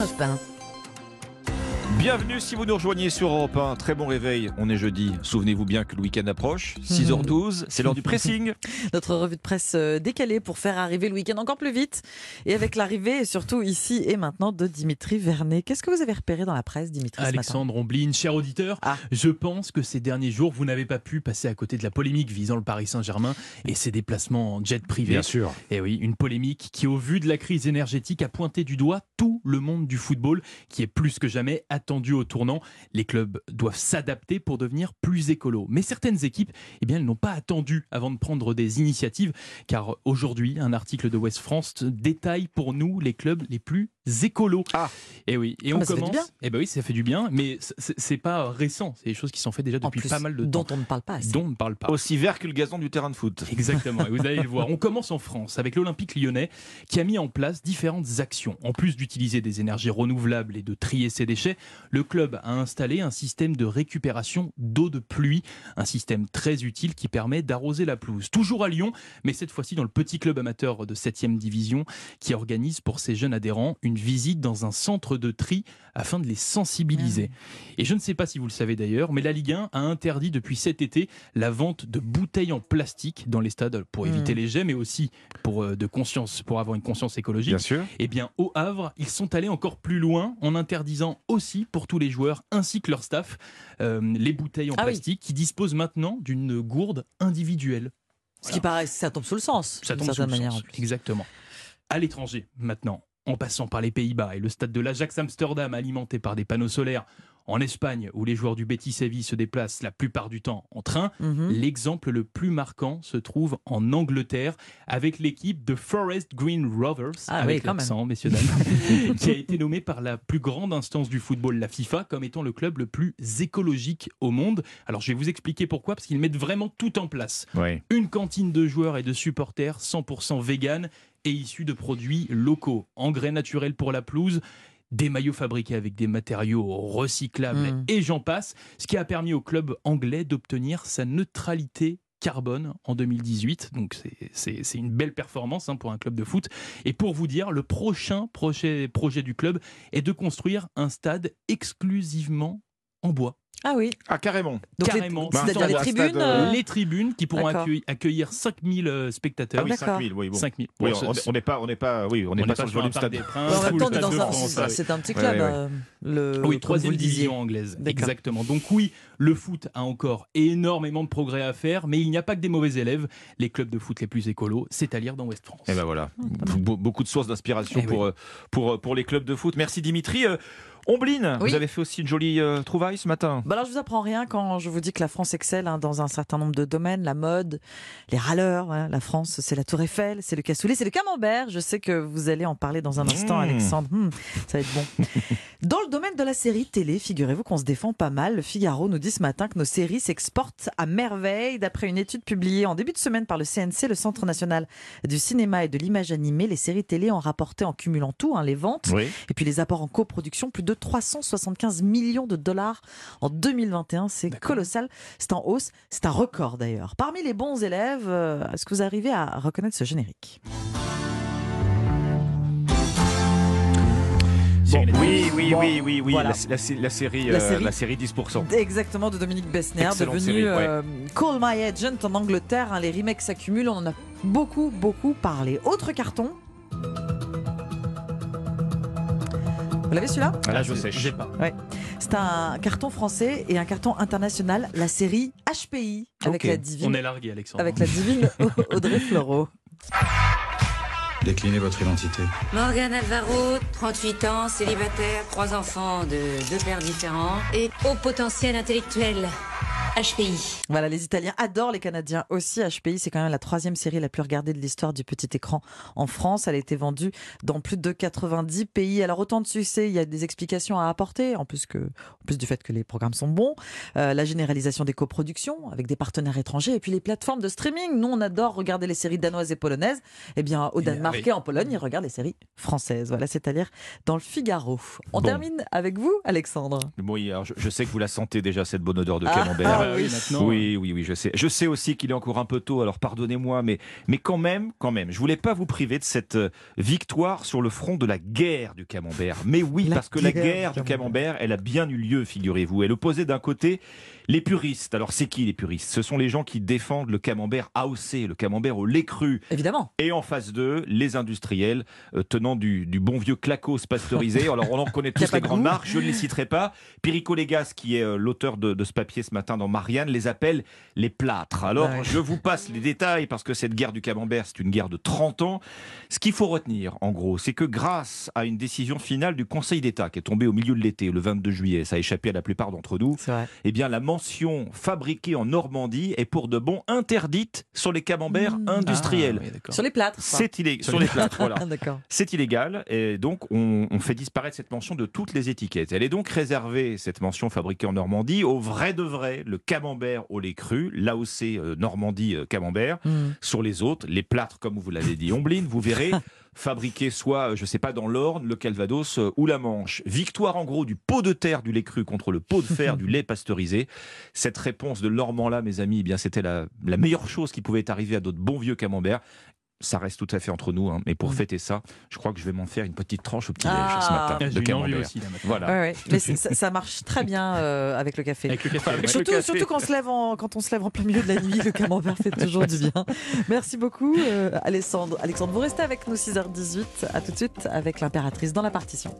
Europe Bienvenue si vous nous rejoignez sur Europe 1. Très bon réveil, on est jeudi. Souvenez-vous bien que le week-end approche. 6h12, c'est l'heure du pressing. Notre revue de presse euh, décalée pour faire arriver le week-end encore plus vite. Et avec l'arrivée, et surtout ici et maintenant, de Dimitri Vernet. Qu'est-ce que vous avez repéré dans la presse, Dimitri Alexandre Omblin, cher auditeur, Ah. je pense que ces derniers jours, vous n'avez pas pu passer à côté de la polémique visant le Paris Saint-Germain et ses déplacements en jet privé. sûr. Et oui, une polémique qui, au vu de la crise énergétique, a pointé du doigt tout le monde du football, qui est plus que jamais attendu au tournant. Les clubs doivent s'adapter pour devenir plus écolos. Mais certaines équipes, eh bien, elles n'ont pas attendu avant de prendre des initiatives, car aujourd'hui, un article de West France détaille pour nous les clubs les plus écolos. Ah. Et oui, et Ah on bah, ça fait du commence. bien. Eh ben oui, ça fait du bien, mais c'est pas récent. C'est des choses qui sont faites déjà depuis plus, pas mal de dont temps, on ne parle pas assez. dont on ne parle pas. Aussi vert que le gazon du terrain de foot. Exactement, et vous allez le voir. On commence en France avec l'Olympique lyonnais qui a mis en place différentes actions. En plus d'utiliser des énergies renouvelables et de trier ses déchets, le club a installé un système de récupération d'eau de pluie, un système très utile qui permet d'arroser la pelouse. Toujours à Lyon, mais cette fois-ci dans le petit club amateur de 7e division qui organise pour ses jeunes adhérents une visite dans un centre de tri afin de les sensibiliser. Et je ne sais pas si vous le savez d'ailleurs, mais la Ligue 1 a interdit depuis cet été la vente de bouteilles en plastique dans les stades pour éviter Mm. les jets, mais aussi pour, euh, de conscience, pour avoir une conscience écologique. sûr. Eh bien, au Havre, ils sont allés encore plus loin en interdisant aussi pour tous les joueurs ainsi que leur staff euh, les bouteilles en Ah oui. plastique qui disposent maintenant d'une gourde individuelle. Ce qui paraît, ça tombe sous le sens. Ça tombe sous certaine le manière. sens. en plus. Exactement. À l'étranger, maintenant, en passant par les Pays-Bas et le stade de l'Ajax Amsterdam alimenté par des panneaux solaires, en Espagne, où les joueurs du Betis Séville se déplacent la plupart du temps en train, Mhm. L'exemple le plus marquant se trouve en Angleterre avec l'équipe de Forest Green Rovers, Ah avec oui, quand l'accent, messieurs dames, qui a été nommée par la plus grande instance du football, la FIFA, comme étant le club le plus écologique au monde. Alors je vais vous expliquer pourquoi, parce qu'ils mettent vraiment tout en place. Oui. Une cantine de joueurs et de supporters 100% vegan et issus de produits locaux, engrais naturels pour la pelouse, des maillots fabriqués avec des matériaux recyclables Mm. et j'en passe, ce qui a permis au club anglais d'obtenir sa neutralité carbone en 2018. Donc c'est- une belle performance hein, pour un club de foot. Et pour vous dire, le prochain projet, projet du club est de construire un stade exclusivement en bois. Ah oui. Ah, carrément. Donc les- Carrément. C'est-à-dire Bah, les un tribunes. euh, euh, Les tribunes qui pourront accueillir, accueillir 5000 euh, Ah spectateurs. oui, D'accord. 5000, oui, bon. 5000. Oui, Bon, on n'est pas, on n'est pas, oui, on n'est on pas n'est sur le volume stade. des Princes un- c'est ouais. un petit Ouais, club. ouais. euh, le, Oui, troisième division anglaise. Exactement. Donc oui, le foot a encore énormément de progrès à faire, mais il n'y a pas que des mauvais élèves. Les clubs de foot les plus écolos, c'est à lire dans West France. Et ben voilà, Be- beaucoup de sources d'inspiration Eh pour, oui. pour, pour les clubs de foot. Merci Dimitri. Ombline, Oui. vous avez fait aussi une jolie euh, trouvaille ce matin. Bah alors je vous apprends rien quand je vous dis que la France excelle hein, dans un certain nombre de domaines, la mode, les râleurs. hein. La France, c'est la Tour Eiffel, c'est le cassoulet, c'est le camembert. Je sais que vous allez en parler dans un instant, Mmh. Alexandre. Mmh, ça va être bon. dans le domaine de la série télé, figurez-vous qu'on se défend pas mal. Le Figaro nous dit ce matin que nos séries s'exportent à merveille. D'après une étude publiée en début de semaine par le CNC, le Centre national du cinéma et de l'image animée, les séries télé ont rapporté en cumulant tout, hein, les ventes, Oui. et puis les apports en coproduction, plus de 375 millions de dollars en 2021. C'est colossal, c'est en hausse, c'est un record d'ailleurs. Parmi les bons élèves, euh, est-ce que vous arrivez à reconnaître ce générique? Bon, oui, oui, Bon, oui, oui, oui. voilà. La, la sé- la série, La euh, série. la série 10%. Exactement, de Dominique Besnéard, Excellente devenu série, ouais. euh, Call My Agent en Angleterre. hein, les remakes s'accumulent, on en a beaucoup, beaucoup parlé. Autre carton. Vous l'avez celui-là Ah, là, je c'est- sèche. j'ai pas. C'est un carton français et un carton international, la série HPI, avec la On divine, est largué, Alexandre. avec la divine Audrey Fleurot. Déclinez votre identité. Morgane Alvaro, 38 ans, célibataire, trois enfants de deux pères différents et haut potentiel intellectuel. HPI. Voilà, les Italiens adorent, les Canadiens aussi. HPI, c'est quand même la troisième série la plus regardée de l'histoire du petit écran en France. Elle a été vendue dans plus de 90 pays. Alors autant de succès, il y a des explications à apporter, en plus, que, en plus du fait que les programmes sont bons. Euh, la généralisation des coproductions avec des partenaires étrangers et puis les plateformes de streaming. Nous, on adore regarder les séries danoises et polonaises. Eh bien, au Danemark oui. et en Pologne, ils regardent les séries françaises. Voilà, c'est à dire dans le Figaro. On Bon. termine avec vous, Alexandre. Oui, alors je, je sais que vous la sentez déjà, cette bonne odeur de Ah, camembert. Bah oui, maintenant. Oui, oui, oui, je sais. Je sais aussi qu'il est encore un peu tôt, alors pardonnez-moi, mais, mais quand même, quand même, je voulais pas vous priver de cette euh, victoire sur le front de la guerre du camembert. Mais oui, La parce que la guerre du camembert, elle a bien eu lieu, figurez-vous. Elle opposait d'un côté les puristes. Alors c'est qui les puristes? Ce sont les gens qui défendent le camembert AOC, le camembert au lait cru. Évidemment. Et en face d'eux, les industriels euh, tenant du, du bon vieux clacos pasteurisé. Alors on en connaît tous les de grandes marques, je ne les citerai pas. Perico Légas, qui est euh, l'auteur de, de ce papier ce matin dans Marianne, les appelle les plâtres. Alors ouais. je vous passe les détails parce que cette guerre du camembert, c'est une guerre de 30 ans. Ce qu'il faut retenir, en gros, c'est que grâce à une décision finale du Conseil d'État qui est tombée au milieu de l'été, le 22 juillet, ça a échappé à la plupart d'entre nous, eh bien, la mention fabriquée en Normandie est pour de bon interdite sur les camemberts Mmh. industriels. Ah, oui. Sur les plâtres. C'est illégal. Sur les plâtres, voilà. D'accord. C'est illégal et donc on, on fait disparaître cette mention de toutes les étiquettes. Elle est donc réservée, cette mention fabriquée en Normandie, au vrai de vrai, le camembert au lait cru, l'AOC euh, Normandie euh, camembert. Hmm. Sur les autres, les plâtres, comme vous l'avez dit, Ombline, vous verrez, fabriqués soit, euh, je sais pas, dans l'Orne, le Calvados euh, ou la Manche. Victoire en gros du pot de terre du lait cru contre le pot de fer du lait pasteurisé. Cette réponse de Normand-là, mes amis, eh bien c'était la, la meilleure chose qui pouvait arriver à d'autres bons vieux camemberts. Ça reste tout à fait entre nous, hein, mais pour Mm. fêter ça, je crois que je vais m'en faire une petite tranche au petit-déj Ah. ce matin Ah, de camembert. aussi, là. Voilà. Ouais, ouais. Mais ça, ça marche très bien euh, avec le café. Avec le café. Avec ouais. Surtout, le café. surtout quand, on se lève en, quand on se lève en plein milieu de la nuit, le camembert fait toujours du bien. Merci beaucoup, euh, Alexandre. Alexandre, vous restez avec nous 6h18. À tout de suite avec l'impératrice dans la partition.